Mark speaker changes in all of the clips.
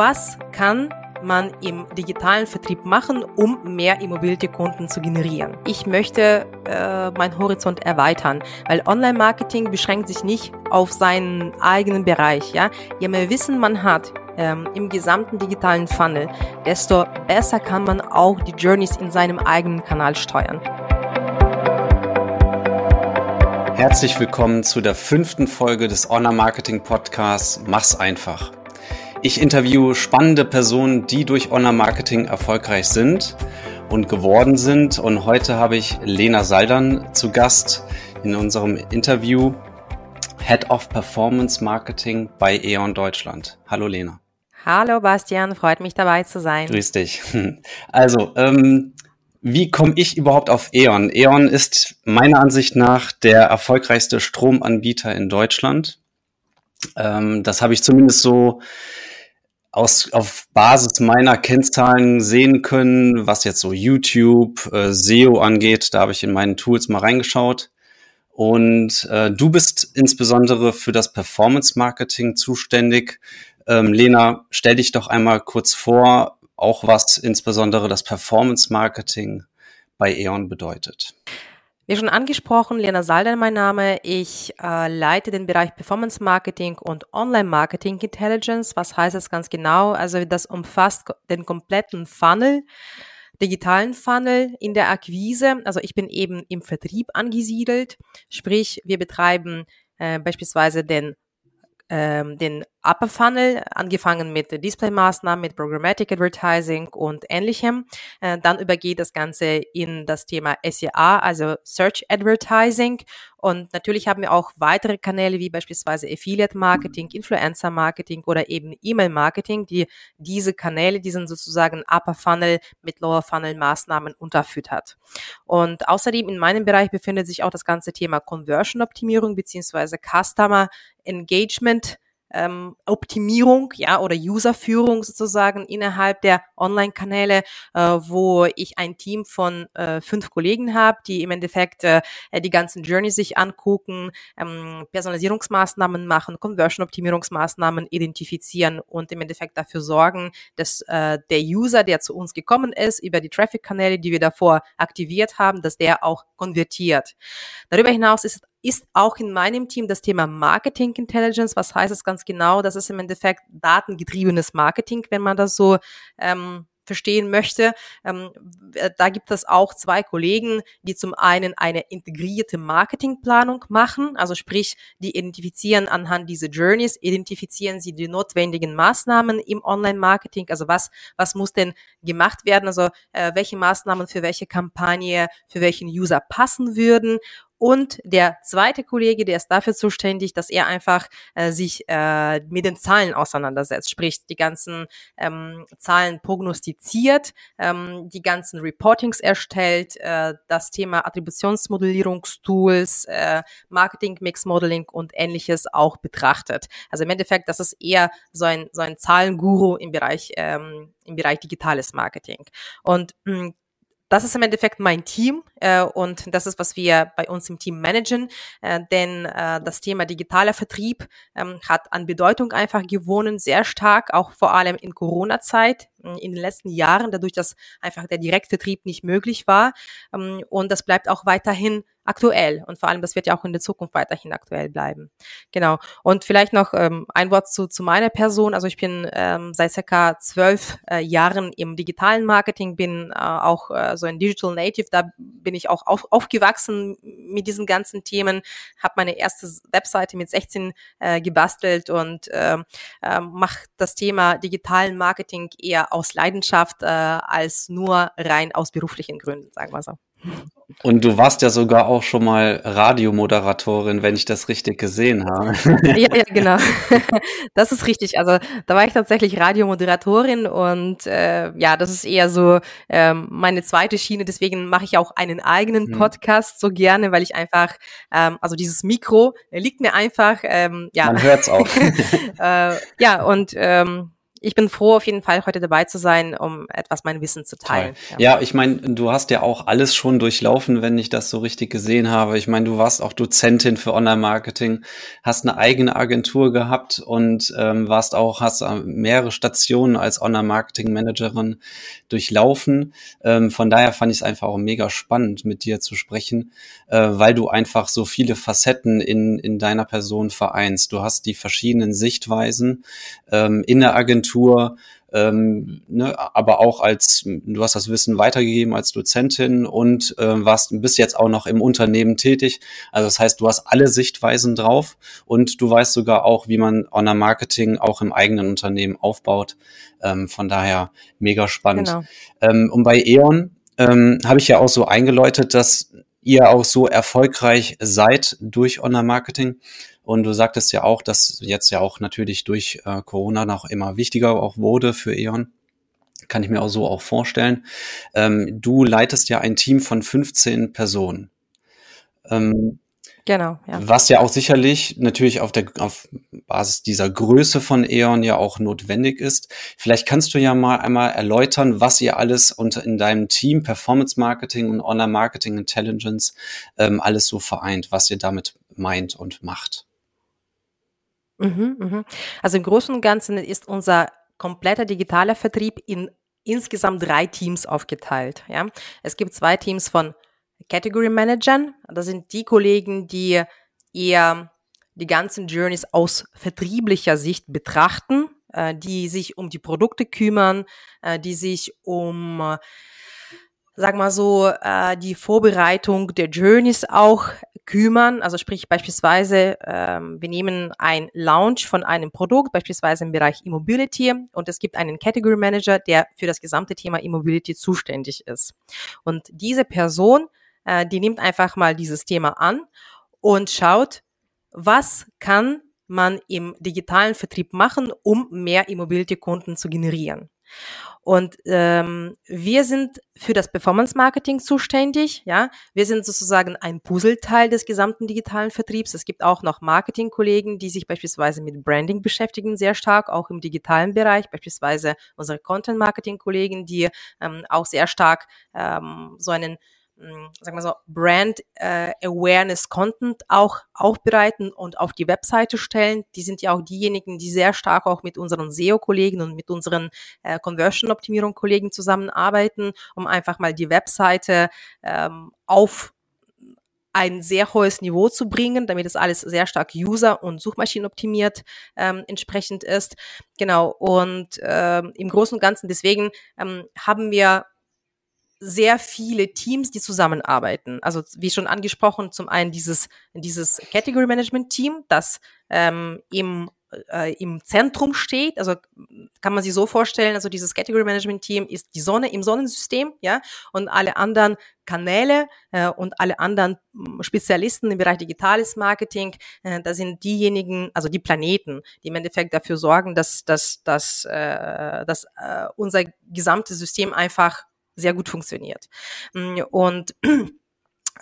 Speaker 1: was kann man im digitalen Vertrieb machen, um mehr Immobilienkunden zu generieren. Ich möchte äh, meinen Horizont erweitern, weil Online-Marketing beschränkt sich nicht auf seinen eigenen Bereich. Ja, je mehr Wissen man hat ähm, im gesamten digitalen Funnel, desto besser kann man auch die Journeys in seinem eigenen Kanal steuern.
Speaker 2: Herzlich willkommen zu der fünften Folge des Online Marketing Podcasts Mach's einfach. Ich interviewe spannende Personen, die durch Online-Marketing erfolgreich sind und geworden sind. Und heute habe ich Lena Saldern zu Gast in unserem Interview Head of Performance Marketing bei E.ON Deutschland. Hallo Lena.
Speaker 1: Hallo Bastian, freut mich dabei zu sein.
Speaker 2: Grüß dich. Also, ähm, wie komme ich überhaupt auf E.ON? E.ON ist meiner Ansicht nach der erfolgreichste Stromanbieter in Deutschland. Ähm, das habe ich zumindest so aus, auf Basis meiner Kennzahlen sehen können, was jetzt so YouTube, äh, SEO angeht. Da habe ich in meinen Tools mal reingeschaut. Und äh, du bist insbesondere für das Performance Marketing zuständig. Ähm, Lena, stell dich doch einmal kurz vor, auch was insbesondere das Performance Marketing bei E.ON bedeutet.
Speaker 1: Wie schon angesprochen, Lena Salder mein Name. Ich äh, leite den Bereich Performance Marketing und Online Marketing Intelligence. Was heißt das ganz genau? Also das umfasst den kompletten Funnel, digitalen Funnel in der Akquise. Also ich bin eben im Vertrieb angesiedelt. Sprich, wir betreiben äh, beispielsweise den ähm, den Upper Funnel, angefangen mit Display-Maßnahmen, mit Programmatic Advertising und ähnlichem. Äh, dann übergeht das Ganze in das Thema SEA, also Search Advertising. Und natürlich haben wir auch weitere Kanäle wie beispielsweise Affiliate Marketing, Influencer Marketing oder eben E-Mail Marketing, die diese Kanäle, diesen sozusagen Upper Funnel mit Lower Funnel Maßnahmen unterfüttert. Und außerdem in meinem Bereich befindet sich auch das ganze Thema Conversion Optimierung beziehungsweise Customer Engagement ähm, Optimierung, ja, oder Userführung sozusagen innerhalb der Online-Kanäle, äh, wo ich ein Team von äh, fünf Kollegen habe, die im Endeffekt äh, die ganzen Journey sich angucken, ähm, Personalisierungsmaßnahmen machen, Conversion-Optimierungsmaßnahmen identifizieren und im Endeffekt dafür sorgen, dass äh, der User, der zu uns gekommen ist, über die Traffic-Kanäle, die wir davor aktiviert haben, dass der auch konvertiert. Darüber hinaus ist ist auch in meinem Team das Thema Marketing Intelligence. Was heißt es ganz genau? Das ist im Endeffekt datengetriebenes Marketing, wenn man das so ähm, verstehen möchte. Ähm, äh, da gibt es auch zwei Kollegen, die zum einen eine integrierte Marketingplanung machen, also sprich, die identifizieren anhand dieser Journeys, identifizieren sie die notwendigen Maßnahmen im Online-Marketing, also was, was muss denn gemacht werden, also äh, welche Maßnahmen für welche Kampagne, für welchen User passen würden und der zweite Kollege, der ist dafür zuständig, dass er einfach äh, sich äh, mit den Zahlen auseinandersetzt, sprich die ganzen ähm, Zahlen prognostiziert, ähm, die ganzen Reportings erstellt, äh, das Thema Attributionsmodellierungstools, äh, Marketing Mix Modeling und ähnliches auch betrachtet. Also im Endeffekt, das ist eher so ein so ein Zahlenguru im Bereich ähm, im Bereich digitales Marketing. Und mh, hm, das ist im Endeffekt mein Team äh, und das ist, was wir bei uns im Team managen, äh, denn äh, das Thema digitaler Vertrieb ähm, hat an Bedeutung einfach gewonnen, sehr stark, auch vor allem in Corona-Zeit, in den letzten Jahren, dadurch, dass einfach der Direktvertrieb nicht möglich war. Ähm, und das bleibt auch weiterhin aktuell und vor allem, das wird ja auch in der Zukunft weiterhin aktuell bleiben. Genau. Und vielleicht noch ähm, ein Wort zu, zu meiner Person. Also ich bin ähm, seit circa zwölf äh, Jahren im digitalen Marketing, bin äh, auch äh, so ein Digital Native, da bin ich auch auf, aufgewachsen mit diesen ganzen Themen, habe meine erste Webseite mit 16 äh, gebastelt und äh, äh, mache das Thema digitalen Marketing eher aus Leidenschaft äh, als nur rein aus beruflichen Gründen, sagen wir so.
Speaker 2: Und du warst ja sogar auch schon mal Radiomoderatorin, wenn ich das richtig gesehen habe.
Speaker 1: Ja, ja, genau. Das ist richtig. Also da war ich tatsächlich Radiomoderatorin und äh, ja, das ist eher so ähm, meine zweite Schiene. Deswegen mache ich auch einen eigenen mhm. Podcast so gerne, weil ich einfach, ähm, also dieses Mikro liegt mir einfach, ähm, ja.
Speaker 2: Man hört's auch.
Speaker 1: äh, ja, und ähm, ich bin froh, auf jeden Fall heute dabei zu sein, um etwas mein Wissen zu teilen.
Speaker 2: Ja, ja ich meine, du hast ja auch alles schon durchlaufen, wenn ich das so richtig gesehen habe. Ich meine, du warst auch Dozentin für Online-Marketing, hast eine eigene Agentur gehabt und ähm, warst auch, hast äh, mehrere Stationen als Online-Marketing-Managerin durchlaufen. Ähm, von daher fand ich es einfach auch mega spannend, mit dir zu sprechen, äh, weil du einfach so viele Facetten in, in deiner Person vereinst. Du hast die verschiedenen Sichtweisen ähm, in der Agentur, ähm, ne, aber auch als, du hast das Wissen weitergegeben als Dozentin und äh, warst, bist jetzt auch noch im Unternehmen tätig. Also das heißt, du hast alle Sichtweisen drauf und du weißt sogar auch, wie man Online-Marketing auch im eigenen Unternehmen aufbaut. Ähm, von daher mega spannend. Genau. Ähm, und bei E.ON ähm, habe ich ja auch so eingeläutet, dass ihr auch so erfolgreich seid durch Online-Marketing. Und du sagtest ja auch, dass jetzt ja auch natürlich durch äh, Corona noch immer wichtiger auch wurde für E.ON. Kann ich mir auch so auch vorstellen. Ähm, du leitest ja ein Team von 15 Personen. Ähm,
Speaker 1: Genau, ja.
Speaker 2: Was ja auch sicherlich natürlich auf der auf Basis dieser Größe von E.ON ja auch notwendig ist. Vielleicht kannst du ja mal einmal erläutern, was ihr alles unter in deinem Team Performance Marketing und Online Marketing Intelligence ähm, alles so vereint, was ihr damit meint und macht.
Speaker 1: Mhm, mhm. Also im Großen und Ganzen ist unser kompletter digitaler Vertrieb in insgesamt drei Teams aufgeteilt. Ja? Es gibt zwei Teams von Category Managern. Das sind die Kollegen, die eher die ganzen Journeys aus vertrieblicher Sicht betrachten, äh, die sich um die Produkte kümmern, äh, die sich um, äh, sag mal so, äh, die Vorbereitung der Journeys auch kümmern. Also sprich beispielsweise, ähm, wir nehmen ein Launch von einem Produkt, beispielsweise im Bereich Immobility und es gibt einen Category Manager, der für das gesamte Thema Immobility zuständig ist. Und diese Person äh, die nimmt einfach mal dieses Thema an und schaut, was kann man im digitalen Vertrieb machen, um mehr Immobilienkunden zu generieren. Und ähm, wir sind für das Performance Marketing zuständig. Ja, wir sind sozusagen ein Puzzleteil des gesamten digitalen Vertriebs. Es gibt auch noch Marketingkollegen, die sich beispielsweise mit Branding beschäftigen, sehr stark, auch im digitalen Bereich. Beispielsweise unsere Content Marketing Kollegen, die ähm, auch sehr stark ähm, so einen sagen wir so, Brand äh, Awareness Content auch aufbereiten und auf die Webseite stellen. Die sind ja auch diejenigen, die sehr stark auch mit unseren SEO-Kollegen und mit unseren äh, Conversion-Optimierung-Kollegen zusammenarbeiten, um einfach mal die Webseite ähm, auf ein sehr hohes Niveau zu bringen, damit es alles sehr stark user- und suchmaschinenoptimiert ähm, entsprechend ist. Genau. Und ähm, im Großen und Ganzen deswegen ähm, haben wir sehr viele Teams, die zusammenarbeiten. Also wie schon angesprochen, zum einen dieses, dieses Category Management Team, das ähm, im äh, im Zentrum steht. Also kann man sich so vorstellen, also dieses Category Management Team ist die Sonne im Sonnensystem, ja, und alle anderen Kanäle äh, und alle anderen hm, Spezialisten im Bereich digitales Marketing, äh, das sind diejenigen, also die Planeten, die im Endeffekt dafür sorgen, dass, dass, dass, äh, dass äh, unser gesamtes System einfach sehr gut funktioniert. Mm, und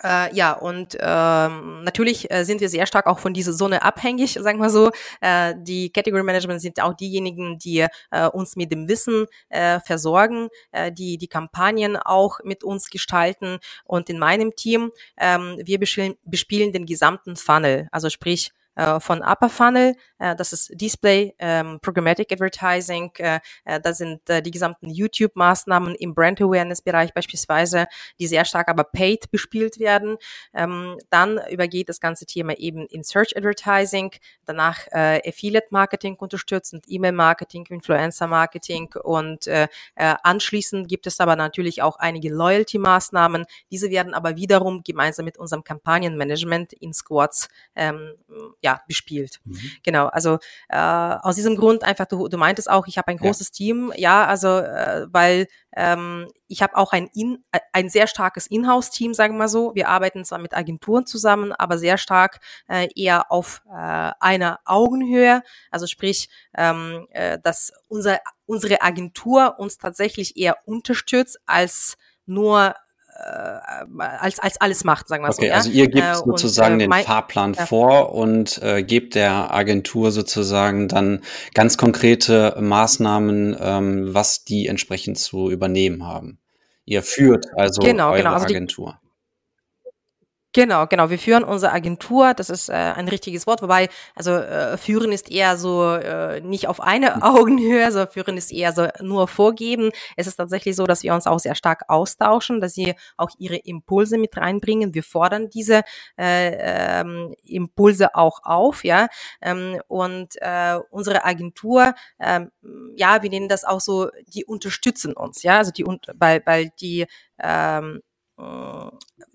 Speaker 1: Äh, ja, und ähm, natürlich äh, sind wir sehr stark auch von dieser Sonne abhängig, sagen wir so. Äh, die Category Management sind auch diejenigen, die äh, uns mit dem Wissen äh, versorgen, äh, die die Kampagnen auch mit uns gestalten. Und in meinem Team, ähm, wir bespielen, bespielen den gesamten Funnel, also sprich äh, von Upper Funnel, äh, das ist Display, ähm, Programmatic Advertising, äh, äh, das sind äh, die gesamten YouTube-Maßnahmen im Brand Awareness-Bereich beispielsweise, die sehr stark aber paid bespielt werden. Ähm, dann übergeht das ganze Thema eben in Search Advertising, danach äh, Affiliate Marketing unterstützend, E-Mail Marketing, Influencer Marketing und äh, äh, anschließend gibt es aber natürlich auch einige Loyalty-Maßnahmen. Diese werden aber wiederum gemeinsam mit unserem Kampagnenmanagement in Squads ähm, ja, ja, bespielt. Mhm. Genau, also äh, aus diesem Grund einfach, du, du meintest auch, ich habe ein großes ja. Team, ja, also äh, weil ähm, ich habe auch ein, in, ein sehr starkes Inhouse-Team, sagen wir mal so. Wir arbeiten zwar mit Agenturen zusammen, aber sehr stark äh, eher auf äh, einer Augenhöhe. Also sprich, ähm, äh, dass unser, unsere Agentur uns tatsächlich eher unterstützt als nur als, als alles macht, sagen wir
Speaker 2: okay,
Speaker 1: so. Ja?
Speaker 2: Also ihr gebt äh, sozusagen und, äh, den Fahrplan ja. vor und äh, gebt der Agentur sozusagen dann ganz konkrete Maßnahmen, ähm, was die entsprechend zu übernehmen haben. Ihr führt also
Speaker 1: genau,
Speaker 2: eure
Speaker 1: genau. Also
Speaker 2: Agentur.
Speaker 1: Die, Genau, genau. Wir führen unsere Agentur, das ist äh, ein richtiges Wort, wobei, also äh, führen ist eher so äh, nicht auf eine Augenhöhe, so führen ist eher so nur vorgeben. Es ist tatsächlich so, dass wir uns auch sehr stark austauschen, dass sie auch ihre Impulse mit reinbringen. Wir fordern diese äh, ähm, Impulse auch auf, ja. Ähm, und äh, unsere Agentur, ähm, ja, wir nennen das auch so, die unterstützen uns, ja, also die, weil, weil die ähm, äh,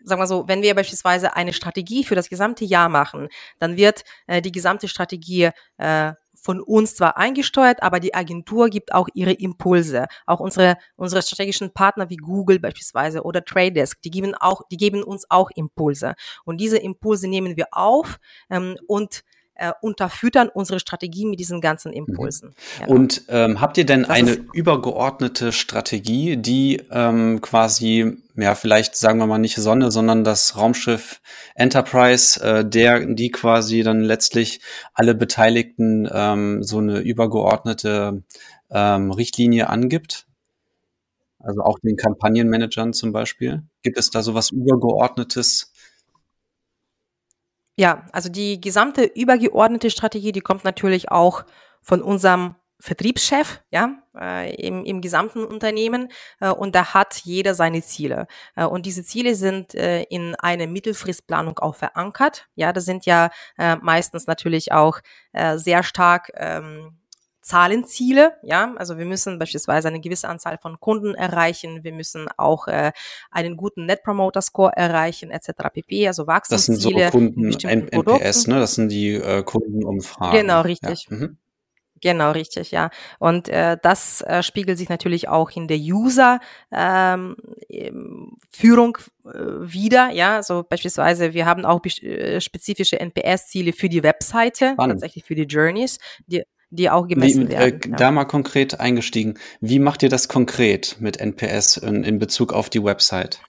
Speaker 1: sagen wir so, wenn wir beispielsweise eine Strategie für das gesamte Jahr machen, dann wird äh, die gesamte Strategie äh, von uns zwar eingesteuert, aber die Agentur gibt auch ihre Impulse. Auch unsere, unsere strategischen Partner wie Google beispielsweise oder Tradedesk, die geben auch, die geben uns auch Impulse. Und diese Impulse nehmen wir auf ähm, und äh, unterfüttern unsere Strategie mit diesen ganzen mhm. Impulsen.
Speaker 2: Genau. Und ähm, habt ihr denn das eine übergeordnete Strategie, die ähm, quasi, ja, vielleicht sagen wir mal nicht Sonne, sondern das Raumschiff Enterprise, äh, der, die quasi dann letztlich alle Beteiligten ähm, so eine übergeordnete ähm, Richtlinie angibt? Also auch den Kampagnenmanagern zum Beispiel. Gibt es da so was Übergeordnetes?
Speaker 1: Ja, also die gesamte übergeordnete Strategie, die kommt natürlich auch von unserem Vertriebschef, ja, äh, im, im gesamten Unternehmen äh, und da hat jeder seine Ziele. Äh, und diese Ziele sind äh, in eine Mittelfristplanung auch verankert. Ja, das sind ja äh, meistens natürlich auch äh, sehr stark ähm, Zahlenziele, ja, also wir müssen beispielsweise eine gewisse Anzahl von Kunden erreichen, wir müssen auch äh, einen guten Net Promoter Score erreichen, etc. pp. Also Wachstumsziele.
Speaker 2: Das sind so Kunden NPS, Produkten. ne? Das sind die äh, Kundenumfragen.
Speaker 1: Genau, richtig. Ja. Mhm. Genau, richtig, ja. Und äh, das äh, spiegelt sich natürlich auch in der User-Führung ähm, äh, wieder, ja. So beispielsweise, wir haben auch äh, spezifische NPS-Ziele für die Webseite, Spannend. tatsächlich für die Journeys, die die auch gemessen Wie, äh, werden.
Speaker 2: Ja. Da mal konkret eingestiegen. Wie macht ihr das konkret mit NPS in, in Bezug auf die Website?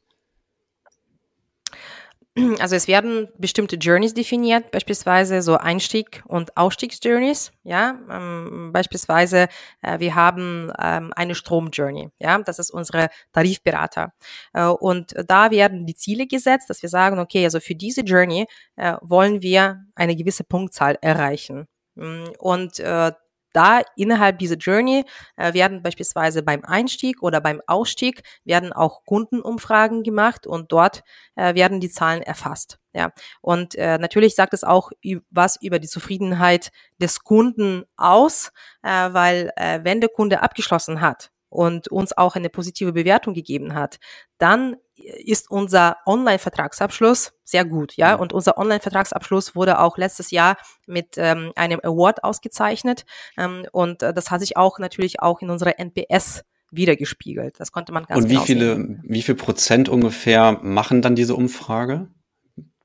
Speaker 1: Also es werden bestimmte Journeys definiert, beispielsweise so Einstieg- und Ausstiegsjourneys. Ja, ähm, beispielsweise äh, wir haben ähm, eine Stromjourney. Ja, das ist unsere Tarifberater. Äh, und da werden die Ziele gesetzt, dass wir sagen, okay, also für diese Journey äh, wollen wir eine gewisse Punktzahl erreichen. Mm, und äh, da innerhalb dieser Journey äh, werden beispielsweise beim Einstieg oder beim Ausstieg werden auch Kundenumfragen gemacht und dort äh, werden die Zahlen erfasst. Ja, und äh, natürlich sagt es auch was über die Zufriedenheit des Kunden aus, äh, weil äh, wenn der Kunde abgeschlossen hat und uns auch eine positive Bewertung gegeben hat, dann ist unser Online-Vertragsabschluss sehr gut, ja. Mhm. Und unser Online-Vertragsabschluss wurde auch letztes Jahr mit ähm, einem Award ausgezeichnet. Ähm, und äh, das hat sich auch natürlich auch in unserer NPS wiedergespiegelt. Das konnte man ganz
Speaker 2: Und wie genau viele, sehen. wie viel Prozent ungefähr machen dann diese Umfrage?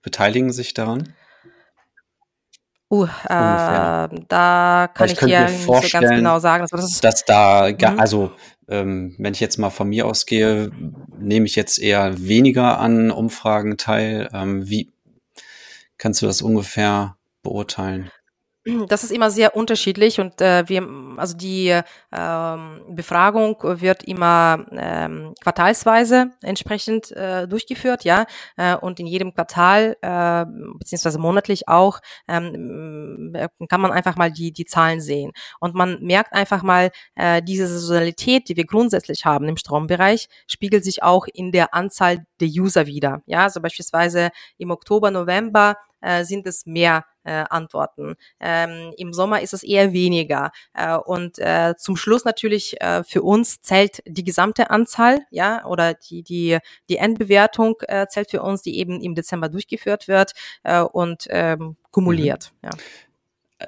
Speaker 2: Beteiligen sich daran?
Speaker 1: Uh, äh, da kann ich, ich dir nicht so ganz genau sagen.
Speaker 2: Das, das dass da, mhm. also ähm, wenn ich jetzt mal von mir ausgehe, nehme ich jetzt eher weniger an Umfragen teil. Ähm, wie kannst du das ungefähr beurteilen?
Speaker 1: Das ist immer sehr unterschiedlich und äh, wir, also die ähm, Befragung wird immer ähm, quartalsweise entsprechend äh, durchgeführt, ja, äh, und in jedem Quartal äh, beziehungsweise monatlich auch ähm, kann man einfach mal die die Zahlen sehen. Und man merkt einfach mal äh, diese Saisonalität, die wir grundsätzlich haben im Strombereich, spiegelt sich auch in der Anzahl der User wieder, ja, also beispielsweise im Oktober, November äh, sind es mehr äh, Antworten. Ähm, Im Sommer ist es eher weniger. Äh, und äh, zum Schluss natürlich äh, für uns zählt die gesamte Anzahl, ja, oder die, die, die Endbewertung äh, zählt für uns, die eben im Dezember durchgeführt wird äh, und ähm, kumuliert. Mhm. Ja.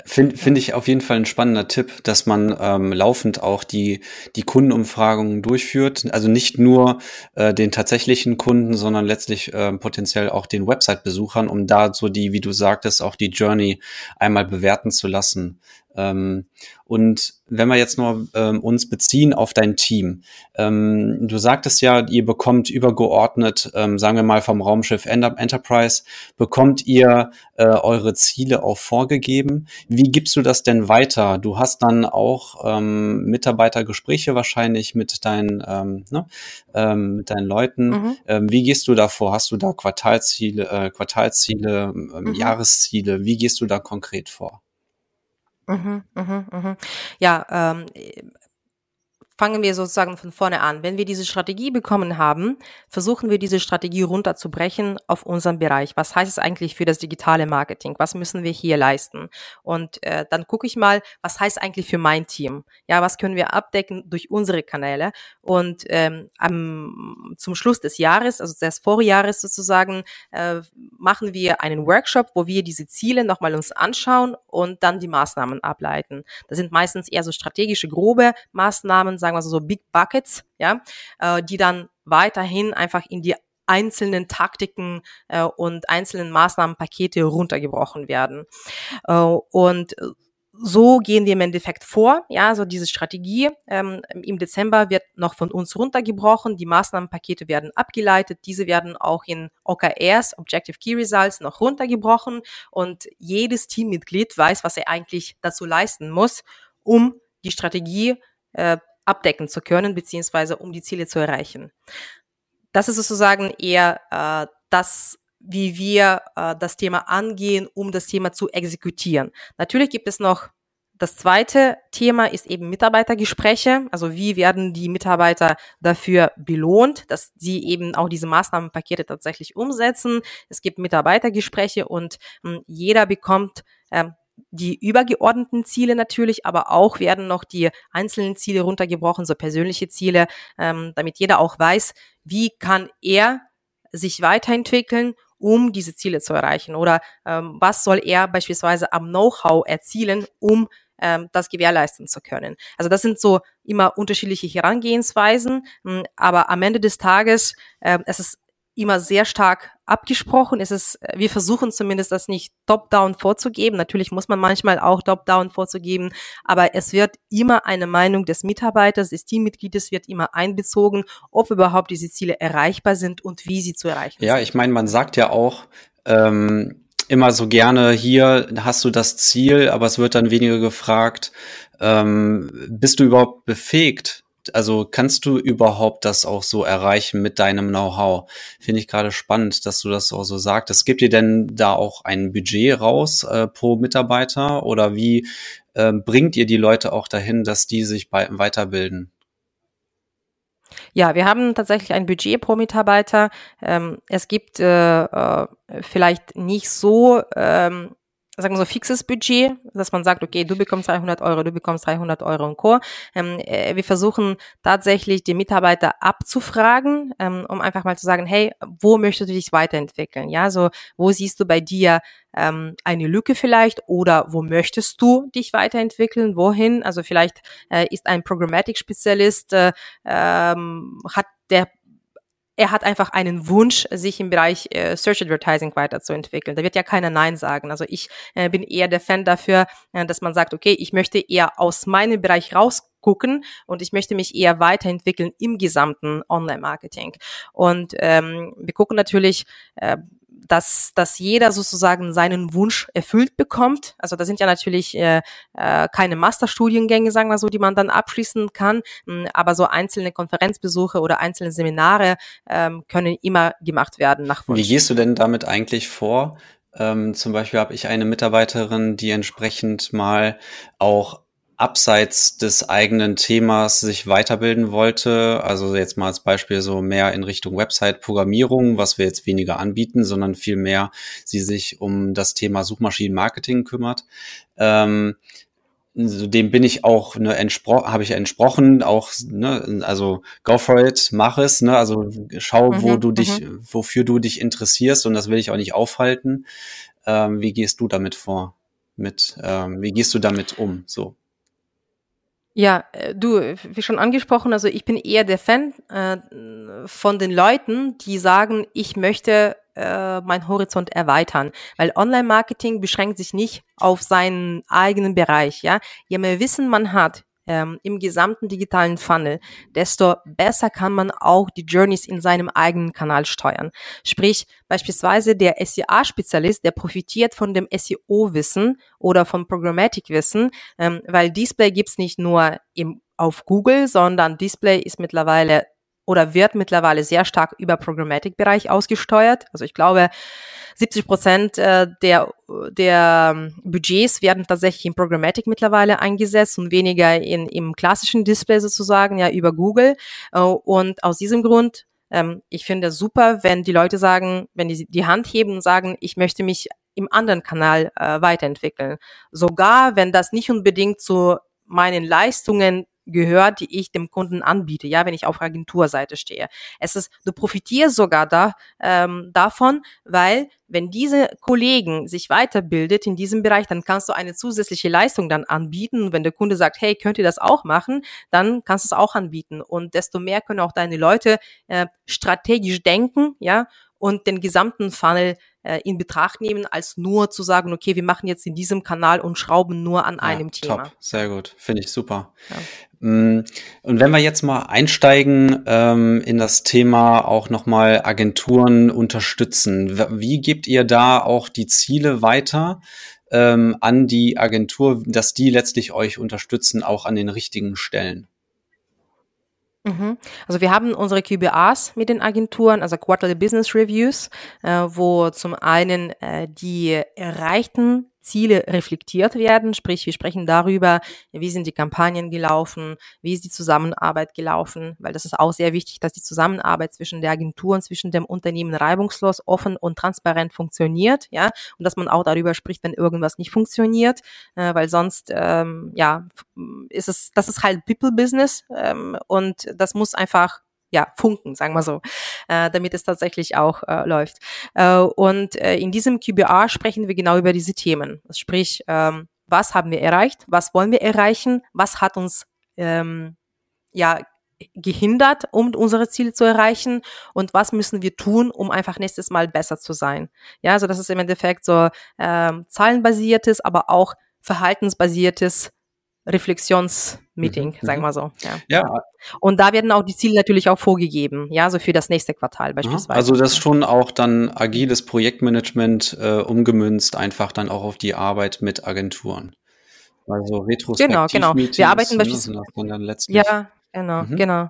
Speaker 2: Finde find ich auf jeden Fall ein spannender Tipp, dass man ähm, laufend auch die, die Kundenumfragungen durchführt. Also nicht nur äh, den tatsächlichen Kunden, sondern letztlich äh, potenziell auch den Website-Besuchern, um da so die, wie du sagtest, auch die Journey einmal bewerten zu lassen. Ähm, und wenn wir jetzt nur ähm, uns beziehen auf dein Team, ähm, du sagtest ja, ihr bekommt übergeordnet, ähm, sagen wir mal vom Raumschiff Enterprise, bekommt ihr äh, eure Ziele auch vorgegeben. Wie gibst du das denn weiter? Du hast dann auch ähm, Mitarbeitergespräche wahrscheinlich mit deinen, ähm, ne, mit deinen Leuten. Mhm. Wie gehst du da vor? Hast du da Quartalziele, äh, Quartalziele, mhm. Jahresziele? Wie gehst du da konkret vor?
Speaker 1: Mhm, mhm, mhm. Ja, ähm, fangen wir sozusagen von vorne an. Wenn wir diese Strategie bekommen haben, versuchen wir diese Strategie runterzubrechen auf unseren Bereich. Was heißt es eigentlich für das digitale Marketing? Was müssen wir hier leisten? Und äh, dann gucke ich mal, was heißt eigentlich für mein Team? Ja, was können wir abdecken durch unsere Kanäle? Und ähm, am, zum Schluss des Jahres, also des Vorjahres sozusagen, äh, machen wir einen Workshop, wo wir diese Ziele nochmal uns anschauen und dann die Maßnahmen ableiten. Das sind meistens eher so strategische, grobe Maßnahmen, sagen wir so, so Big Buckets, ja, äh, die dann weiterhin einfach in die einzelnen Taktiken äh, und einzelnen Maßnahmenpakete runtergebrochen werden. Äh, und so gehen wir im Endeffekt vor. Ja, also diese Strategie ähm, im Dezember wird noch von uns runtergebrochen. Die Maßnahmenpakete werden abgeleitet. Diese werden auch in OKRs, Objective Key Results, noch runtergebrochen. Und jedes Teammitglied weiß, was er eigentlich dazu leisten muss, um die Strategie äh, abdecken zu können, beziehungsweise um die Ziele zu erreichen. Das ist sozusagen eher äh, das, wie wir äh, das Thema angehen, um das Thema zu exekutieren. Natürlich gibt es noch das zweite Thema ist eben Mitarbeitergespräche. Also wie werden die Mitarbeiter dafür belohnt, dass sie eben auch diese Maßnahmenpakete tatsächlich umsetzen. Es gibt Mitarbeitergespräche und hm, jeder bekommt ähm, die übergeordneten Ziele natürlich, aber auch werden noch die einzelnen Ziele runtergebrochen, so persönliche Ziele, ähm, damit jeder auch weiß, wie kann er sich weiterentwickeln, um diese Ziele zu erreichen oder ähm, was soll er beispielsweise am Know-how erzielen, um ähm, das gewährleisten zu können. Also das sind so immer unterschiedliche Herangehensweisen, hm, aber am Ende des Tages äh, es ist immer sehr stark abgesprochen. Es ist, äh, wir versuchen zumindest das nicht top-down vorzugeben. Natürlich muss man manchmal auch top-down vorzugeben, aber es wird immer eine Meinung des Mitarbeiters, des Teammitgliedes wird immer einbezogen, ob überhaupt diese Ziele erreichbar sind und wie sie zu erreichen
Speaker 2: ja, sind. Ja, ich meine, man sagt ja auch, ähm, immer so gerne, hier hast du das Ziel, aber es wird dann weniger gefragt, ähm, bist du überhaupt befähigt, also kannst du überhaupt das auch so erreichen mit deinem Know-how? Finde ich gerade spannend, dass du das auch so sagst. Gibt dir denn da auch ein Budget raus äh, pro Mitarbeiter oder wie äh, bringt ihr die Leute auch dahin, dass die sich bei, weiterbilden?
Speaker 1: Ja, wir haben tatsächlich ein Budget pro Mitarbeiter. Ähm, es gibt äh, äh, vielleicht nicht so ähm, sagen wir so, fixes Budget, dass man sagt, okay, du bekommst 300 Euro, du bekommst 300 Euro und Co. Ähm, äh, wir versuchen tatsächlich die Mitarbeiter abzufragen, ähm, um einfach mal zu sagen, hey, wo möchtest du dich weiterentwickeln? Ja, so, wo siehst du bei dir ähm, eine Lücke vielleicht oder wo möchtest du dich weiterentwickeln? Wohin? Also vielleicht äh, ist ein Programmatic-Spezialist, äh, ähm, hat der er hat einfach einen Wunsch, sich im Bereich äh, Search Advertising weiterzuentwickeln. Da wird ja keiner Nein sagen. Also ich äh, bin eher der Fan dafür, äh, dass man sagt, okay, ich möchte eher aus meinem Bereich rausgucken und ich möchte mich eher weiterentwickeln im gesamten Online-Marketing. Und ähm, wir gucken natürlich, äh, dass, dass jeder sozusagen seinen Wunsch erfüllt bekommt. Also da sind ja natürlich äh, äh, keine Masterstudiengänge, sagen wir so, die man dann abschließen kann, hm, aber so einzelne Konferenzbesuche oder einzelne Seminare ähm, können immer gemacht werden nach
Speaker 2: Wunsch. Wie gehst du denn damit eigentlich vor? Ähm, zum Beispiel habe ich eine Mitarbeiterin, die entsprechend mal auch abseits des eigenen Themas sich weiterbilden wollte, also jetzt mal als Beispiel so mehr in Richtung Website-Programmierung, was wir jetzt weniger anbieten, sondern viel mehr sie sich um das Thema Suchmaschinenmarketing kümmert. Ähm, dem bin ich auch ne, entspro habe ich entsprochen, auch ne, also go for it, mach es, ne, also schau, mhm, wo du dich, mhm. wofür du dich interessierst und das will ich auch nicht aufhalten. Ähm, wie gehst du damit vor? Mit, ähm, wie gehst du damit um? So.
Speaker 1: Ja, äh, du, wie schon angesprochen, also ich bin eher der Fan äh, von den Leuten, die sagen, ich möchte äh, meinen Horizont erweitern, weil Online-Marketing beschränkt sich nicht auf seinen eigenen Bereich. Ja, je mehr Wissen man hat ähm, im gesamten digitalen Funnel, desto besser kann man auch die Journeys in seinem eigenen Kanal steuern. Sprich, beispielsweise der SEA-Spezialist, der profitiert von dem SEO-Wissen oder vom Programmatic-Wissen, ähm, weil Display gibt's nicht nur im, auf Google, sondern Display ist mittlerweile oder wird mittlerweile sehr stark über Programmatic-Bereich ausgesteuert. Also ich glaube, 70 Prozent äh, der, der ähm, Budgets werden tatsächlich in Programmatic mittlerweile eingesetzt und weniger in, im klassischen Display sozusagen, ja, über Google. Äh, und aus diesem Grund, ähm, ich finde es super, wenn die Leute sagen, wenn die die Hand heben und sagen, ich möchte mich im anderen Kanal äh, weiterentwickeln. Sogar wenn das nicht unbedingt zu meinen Leistungen gehört, die ich dem Kunden anbiete, ja, wenn ich auf Agenturseite stehe. Es ist, du profitierst sogar da, ähm, davon, weil wenn diese Kollegen sich weiterbildet in diesem Bereich, dann kannst du eine zusätzliche Leistung dann anbieten. Und wenn der Kunde sagt, hey, könnt ihr das auch machen, dann kannst du es auch anbieten. Und desto mehr können auch deine Leute äh, strategisch denken, ja, und den gesamten Funnel äh, in Betracht nehmen, als nur zu sagen, okay, wir machen jetzt in diesem Kanal und schrauben nur an ja, einem Thema.
Speaker 2: Top, sehr gut, finde ich super. Ja. Mm, und wenn wir jetzt mal einsteigen ähm, in das Thema auch nochmal Agenturen unterstützen, wie gebt ihr da auch die Ziele weiter ähm, an die Agentur, dass die letztlich euch unterstützen, auch an den richtigen Stellen?
Speaker 1: Mhm. Also wir haben unsere QBAs mit den Agenturen, also Quarterly Business Reviews, äh, wo zum einen äh, die erreichten Ziele reflektiert werden, sprich wir sprechen darüber, wie sind die Kampagnen gelaufen, wie ist die Zusammenarbeit gelaufen, weil das ist auch sehr wichtig, dass die Zusammenarbeit zwischen der Agentur und zwischen dem Unternehmen reibungslos, offen und transparent funktioniert, ja, und dass man auch darüber spricht, wenn irgendwas nicht funktioniert, äh, weil sonst, ähm, ja, ist es, das ist halt People Business ähm, und das muss einfach ja, funken, sagen wir so, äh, damit es tatsächlich auch äh, läuft. Äh, und äh, in diesem QBR sprechen wir genau über diese Themen. Sprich, ähm, was haben wir erreicht, was wollen wir erreichen, was hat uns ähm, ja gehindert, um unsere Ziele zu erreichen und was müssen wir tun, um einfach nächstes Mal besser zu sein. Ja, also das ist im Endeffekt so ähm, zahlenbasiertes, aber auch verhaltensbasiertes Reflexionsmeeting, mhm. sagen mhm. wir so. Ja. ja. Und da werden auch die Ziele natürlich auch vorgegeben, ja, so für das nächste Quartal beispielsweise.
Speaker 2: Also das schon auch dann agiles Projektmanagement äh, umgemünzt, einfach dann auch auf die Arbeit mit Agenturen. Also retrospektiv.
Speaker 1: Genau, genau. Wir arbeiten ne, beispielsweise. Ja, genau, mhm. genau.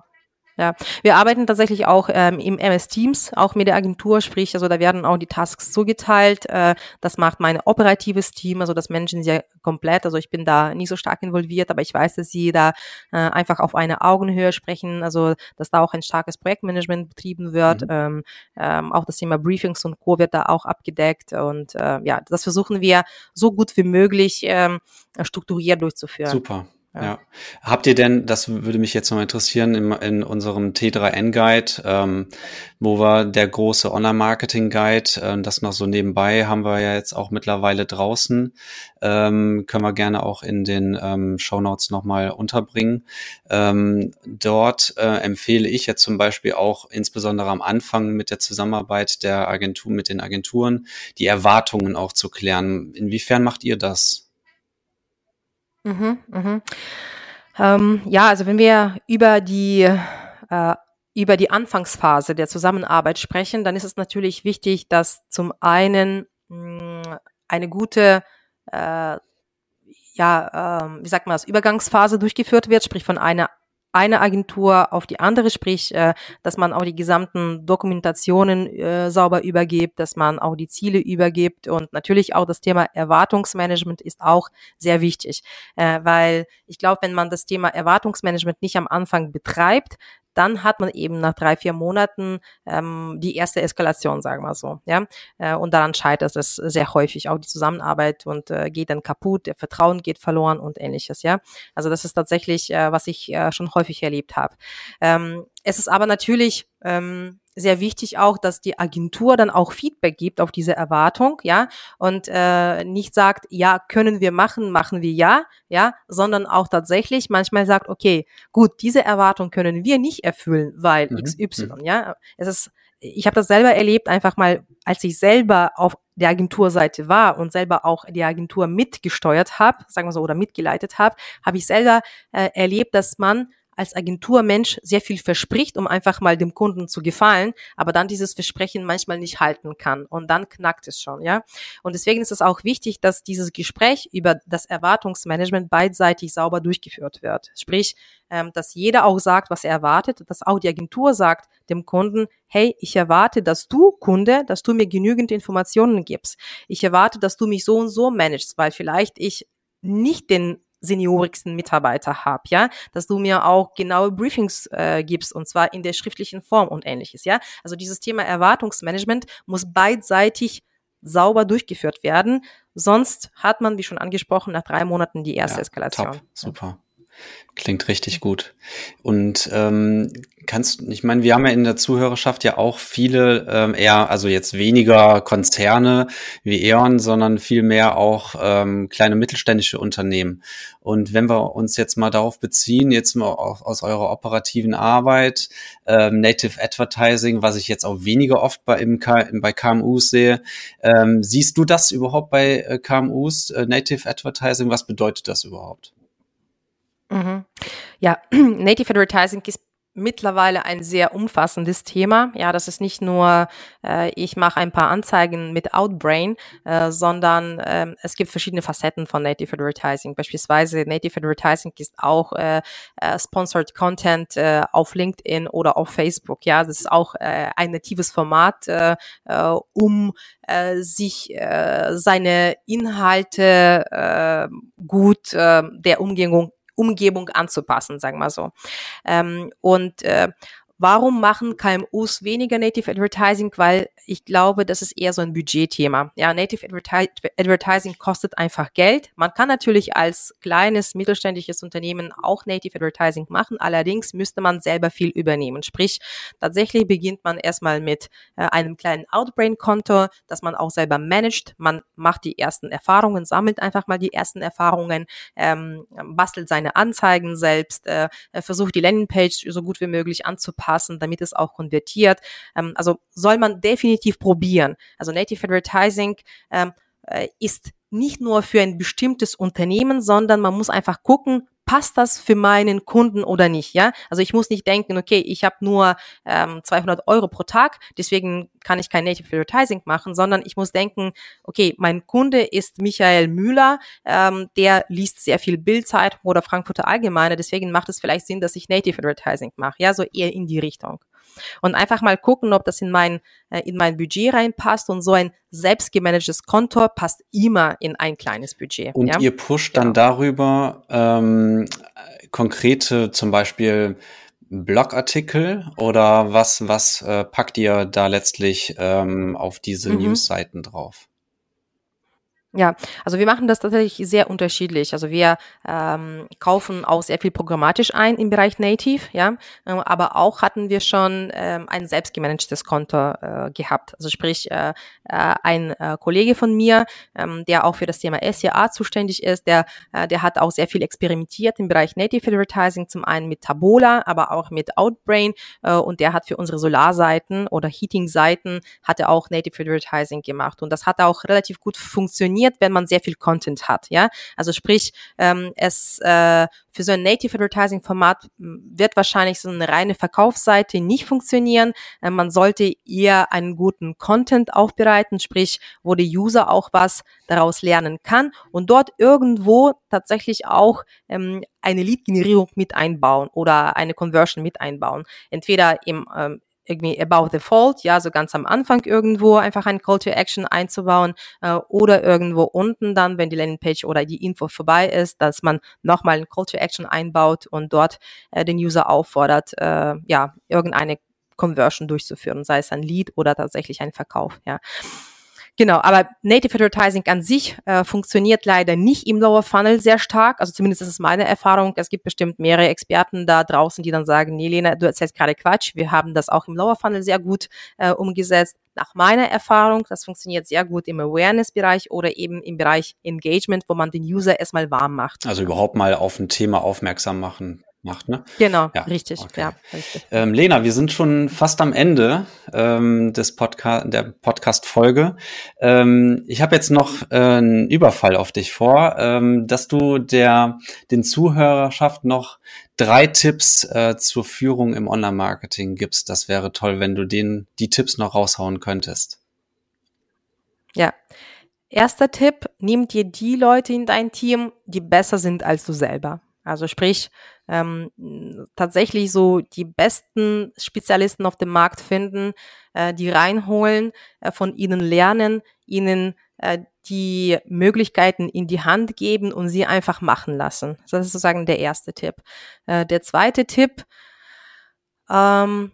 Speaker 1: Ja, wir arbeiten tatsächlich auch ähm, im MS Teams, auch mit der Agentur, sprich, also da werden auch die Tasks zugeteilt. Äh, das macht mein operatives Team, also das Menschen sehr komplett. Also ich bin da nicht so stark involviert, aber ich weiß, dass sie da äh, einfach auf einer Augenhöhe sprechen, also dass da auch ein starkes Projektmanagement betrieben wird. Mhm. Ähm, ähm, auch das Thema Briefings und Co. wird da auch abgedeckt. Und äh, ja, das versuchen wir so gut wie möglich ähm, strukturiert durchzuführen.
Speaker 2: Super. Ja. Habt ihr denn, das würde mich jetzt noch interessieren, in, in unserem T3N-Guide, ähm, wo wir der große Online-Marketing-Guide, äh, das noch so nebenbei haben wir ja jetzt auch mittlerweile draußen, ähm, können wir gerne auch in den ähm, Show Notes nochmal unterbringen. Ähm, dort äh, empfehle ich jetzt zum Beispiel auch insbesondere am Anfang mit der Zusammenarbeit der Agentur, mit den Agenturen, die Erwartungen auch zu klären. Inwiefern macht ihr das?
Speaker 1: Mhm, mhm. Ähm, ja, also wenn wir über die äh, über die Anfangsphase der Zusammenarbeit sprechen, dann ist es natürlich wichtig, dass zum einen mh, hm, eine gute äh, ja, äh, wie sagt man das, Übergangsphase durchgeführt wird, sprich von einer eine Agentur auf die andere, sprich, äh, dass man auch die gesamten Dokumentationen äh, sauber übergibt, dass man auch die Ziele übergibt. Und natürlich auch das Thema Erwartungsmanagement ist auch sehr wichtig, äh, weil ich glaube, wenn man das Thema Erwartungsmanagement nicht am Anfang betreibt, dann hat man eben nach drei, vier Monaten ähm, die erste Eskalation, sagen wir so. Ja? Äh, und daran scheitert es sehr häufig, auch die Zusammenarbeit und äh, geht dann kaputt, der Vertrauen geht verloren und ähnliches. Ja, Also das ist tatsächlich, äh, was ich äh, schon häufig erlebt habe. Ähm, es ist aber natürlich ähm, sehr wichtig auch, dass die Agentur dann auch Feedback gibt auf diese Erwartung, ja, und äh, nicht sagt, ja, können wir machen, machen wir ja, ja, sondern auch tatsächlich manchmal sagt, okay, gut, diese Erwartung können wir nicht erfüllen, weil mhm. XY, ja. Es ist ich habe das selber erlebt, einfach mal, als ich selber auf der Agenturseite war und selber auch die Agentur mitgesteuert habe, sagen wir so, oder mitgeleitet habe, habe ich selber äh, erlebt, dass man als Agenturmensch sehr viel verspricht, um einfach mal dem Kunden zu gefallen, aber dann dieses Versprechen manchmal nicht halten kann und dann knackt es schon, ja. Und deswegen ist es auch wichtig, dass dieses Gespräch über das Erwartungsmanagement beidseitig sauber durchgeführt wird. Sprich, ähm, dass jeder auch sagt, was er erwartet, dass auch die Agentur sagt dem Kunden, hey, ich erwarte, dass du, Kunde, dass du mir genügend Informationen gibst. Ich erwarte, dass du mich so und so managst, weil vielleicht ich nicht den seniorigsten Mitarbeiter habe, ja, dass du mir auch genaue Briefings äh, gibst und zwar in der schriftlichen Form und ähnliches, ja. Also dieses Thema Erwartungsmanagement muss beidseitig sauber durchgeführt werden, sonst hat man, wie schon angesprochen, nach drei Monaten die erste ja, Eskalation.
Speaker 2: Top, super. Klingt richtig gut. Und ähm, kannst, ich meine, wir haben ja in der Zuhörerschaft ja auch viele ähm, eher, also jetzt weniger Konzerne wie E.ON, sondern vielmehr auch ähm, kleine mittelständische Unternehmen. Und wenn wir uns jetzt mal darauf beziehen, jetzt mal auf, aus eurer operativen Arbeit, ähm, Native Advertising, was ich jetzt auch weniger oft bei, im bei KMUs sehe, ähm, siehst du das überhaupt bei äh, KMUs, äh, Native Advertising? Was bedeutet das überhaupt?
Speaker 1: Mhm. Ja, Native Advertising ist mittlerweile ein sehr umfassendes Thema. Ja, das ist nicht nur, äh, ich mache ein paar Anzeigen mit Outbrain, äh, sondern äh, es gibt verschiedene Facetten von Native Advertising. Beispielsweise Native Advertising ist auch äh, äh, Sponsored Content äh, auf LinkedIn oder auf Facebook. Ja, das ist auch äh, ein natives Format, äh, äh, um äh, sich äh, seine Inhalte äh, gut äh, der Umgebung Umgebung anzupassen, sagen wir so. Ähm, und äh, Warum machen KMUs weniger Native Advertising? Weil ich glaube, das ist eher so ein Budgetthema. Ja, Native Advertising kostet einfach Geld. Man kann natürlich als kleines mittelständisches Unternehmen auch Native Advertising machen. Allerdings müsste man selber viel übernehmen. Sprich, tatsächlich beginnt man erstmal mit äh, einem kleinen Outbrain-Konto, das man auch selber managt. Man macht die ersten Erfahrungen, sammelt einfach mal die ersten Erfahrungen, ähm, bastelt seine Anzeigen selbst, äh, versucht die Landingpage so gut wie möglich anzupassen anpassen, damit es auch konvertiert. Ähm, also soll man definitiv probieren. Also Native Advertising ähm, äh, ist nicht nur für ein bestimmtes Unternehmen, sondern man muss einfach gucken, passt das für meinen Kunden oder nicht, ja? Also ich muss nicht denken, okay, ich habe nur ähm, 200 Euro pro Tag, deswegen kann ich kein Native Advertising machen, sondern ich muss denken, okay, mein Kunde ist Michael Müller, ähm, der liest sehr viel Bildzeitung oder Frankfurter Allgemeine, deswegen macht es vielleicht Sinn, dass ich Native Advertising mache, ja, so eher in die Richtung und einfach mal gucken, ob das in mein, äh, in mein Budget reinpasst und so ein selbstgemanagtes Konto passt immer in ein kleines Budget.
Speaker 2: Und ja? ihr pusht dann genau. darüber ähm, konkrete zum Beispiel Blogartikel oder was, was äh, packt ihr da letztlich ähm, auf diese mhm. Newsseiten drauf?
Speaker 1: Ja, also wir machen das tatsächlich sehr unterschiedlich. Also wir ähm, kaufen auch sehr viel programmatisch ein im Bereich Native, ja, ähm, aber auch hatten wir schon ähm, ein selbstgemanagtes Konto äh, gehabt. Also sprich, äh, äh, ein äh, Kollege von mir, ähm, der auch für das Thema SEA zuständig ist, der, äh, der hat auch sehr viel experimentiert im Bereich Native Advertising, zum einen mit Tabola, aber auch mit Outbrain äh, und der hat für unsere Solarseiten oder Heating-Seiten hat er auch Native Advertising gemacht und das hat auch relativ gut funktioniert funktioniert, wenn man sehr viel Content hat, ja. Also sprich, ähm, es äh, für so ein Native Advertising Format wird wahrscheinlich so eine reine Verkaufsseite nicht funktionieren. Äh, man sollte eher einen guten Content aufbereiten, sprich, wo der User auch was daraus lernen kann und dort irgendwo tatsächlich auch ähm, eine Lead-Generierung mit einbauen oder eine Conversion mit einbauen. Entweder im ähm, irgendwie about the fault, ja, so ganz am Anfang irgendwo einfach ein Call to Action einzubauen äh, oder irgendwo unten dann, wenn die Landingpage oder die Info vorbei ist, dass man nochmal ein Call to Action einbaut und dort äh, den User auffordert, äh, ja, irgendeine Conversion durchzuführen, sei es ein Lead oder tatsächlich ein Verkauf, ja. Genau, aber Native Advertising an sich äh, funktioniert leider nicht im Lower Funnel sehr stark. Also zumindest ist es meine Erfahrung. Es gibt bestimmt mehrere Experten da draußen, die dann sagen, nee, Lena, du erzählst gerade Quatsch. Wir haben das auch im Lower Funnel sehr gut äh, umgesetzt. Nach meiner Erfahrung, das funktioniert sehr gut im Awareness-Bereich oder eben im Bereich Engagement, wo man den User erstmal warm macht.
Speaker 2: Also überhaupt mal auf ein Thema aufmerksam machen. Macht, ne?
Speaker 1: Genau, ja, richtig, okay. ja,
Speaker 2: richtig. Ähm, Lena, wir sind schon fast am Ende ähm, des Podcast, der Podcast-Folge. Ähm, ich habe jetzt noch äh, einen Überfall auf dich vor, ähm, dass du der den Zuhörerschaft noch drei Tipps äh, zur Führung im Online-Marketing gibst. Das wäre toll, wenn du denen die Tipps noch raushauen könntest.
Speaker 1: Ja. Erster Tipp, nimm dir die Leute in dein Team, die besser sind als du selber. Also sprich, ähm, tatsächlich so die besten Spezialisten auf dem Markt finden, äh, die reinholen, äh, von ihnen lernen, ihnen äh, die Möglichkeiten in die Hand geben und sie einfach machen lassen. Das ist sozusagen der erste Tipp. Äh, der zweite Tipp, ähm,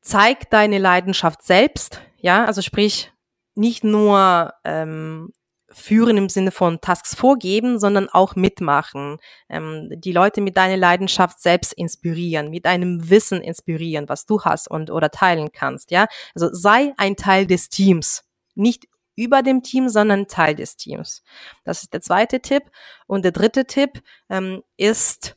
Speaker 1: zeig deine Leidenschaft selbst. Ja, also sprich, nicht nur ähm, führen im Sinne von Tasks vorgeben, sondern auch mitmachen. Ähm, die Leute mit deiner Leidenschaft selbst inspirieren, mit deinem Wissen inspirieren, was du hast und oder teilen kannst. Ja, also sei ein Teil des Teams, nicht über dem Team, sondern Teil des Teams. Das ist der zweite Tipp. Und der dritte Tipp ähm, ist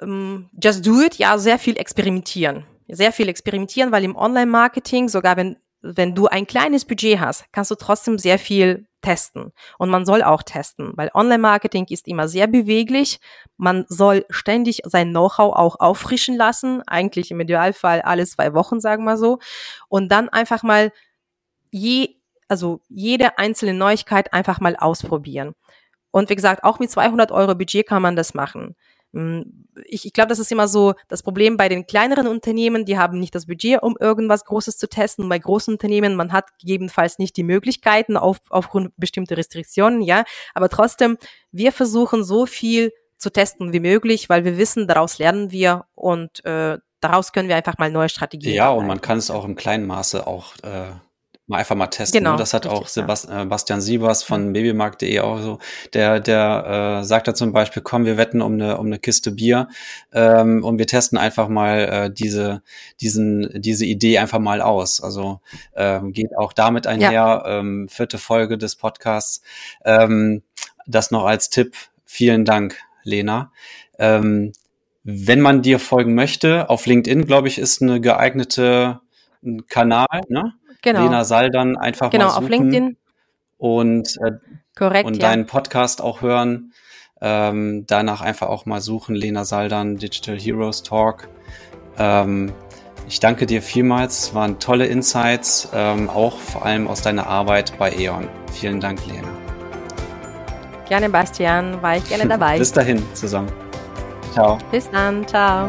Speaker 1: ähm, just do it. Ja, sehr viel experimentieren sehr viel experimentieren, weil im Online-Marketing, sogar wenn wenn du ein kleines Budget hast, kannst du trotzdem sehr viel testen. Und man soll auch testen, weil Online-Marketing ist immer sehr beweglich. Man soll ständig sein Know-how auch auffrischen lassen, eigentlich im Idealfall alle zwei Wochen, sagen wir so. Und dann einfach mal je, also jede einzelne Neuigkeit einfach mal ausprobieren. Und wie gesagt, auch mit 200 Euro Budget kann man das machen. Hm, ich, ich glaube, das ist immer so das Problem bei den kleineren Unternehmen, die haben nicht das Budget, um irgendwas Großes zu testen. Und bei großen Unternehmen, man hat gegebenenfalls nicht die Möglichkeiten auf, aufgrund bestimmter Restriktionen, ja. Aber trotzdem, wir versuchen so viel zu testen wie möglich, weil wir wissen, daraus lernen wir und äh, daraus können wir einfach mal neue Strategien.
Speaker 2: Ja, und man kann es auch im kleinen Maße auch äh, mal einfach mal testen. Ne? Genau, das hat auch Sebast ja. Äh, Bastian Siebers von babymarkt.de auch so. Der, der äh, sagt da zum Beispiel, komm, wir wetten um eine, um eine Kiste Bier ähm, und wir testen einfach mal äh, diese, diesen, diese Idee einfach mal aus. Also ähm, geht auch damit einher. Ja. Ähm, vierte Folge des Podcasts. Ähm, das noch als Tipp. Vielen Dank, Lena. Ähm, wenn man dir folgen möchte, auf LinkedIn, glaube ich, ist eine geeignete Kanal, ne? Genau. Lena Saldan einfach genau, mal suchen. Genau, auf LinkedIn. Und, äh, Korrekt, und ja. deinen Podcast auch hören. Ähm, danach einfach auch mal suchen, Lena Saldan, Digital Heroes Talk. Ähm, ich danke dir vielmals, waren tolle Insights, ähm, auch vor allem aus deiner Arbeit bei E.ON. Vielen Dank, Lena.
Speaker 1: Gerne, Bastian, war ich gerne dabei.
Speaker 2: Bis dahin zusammen. Ciao.
Speaker 1: Bis dann, ciao.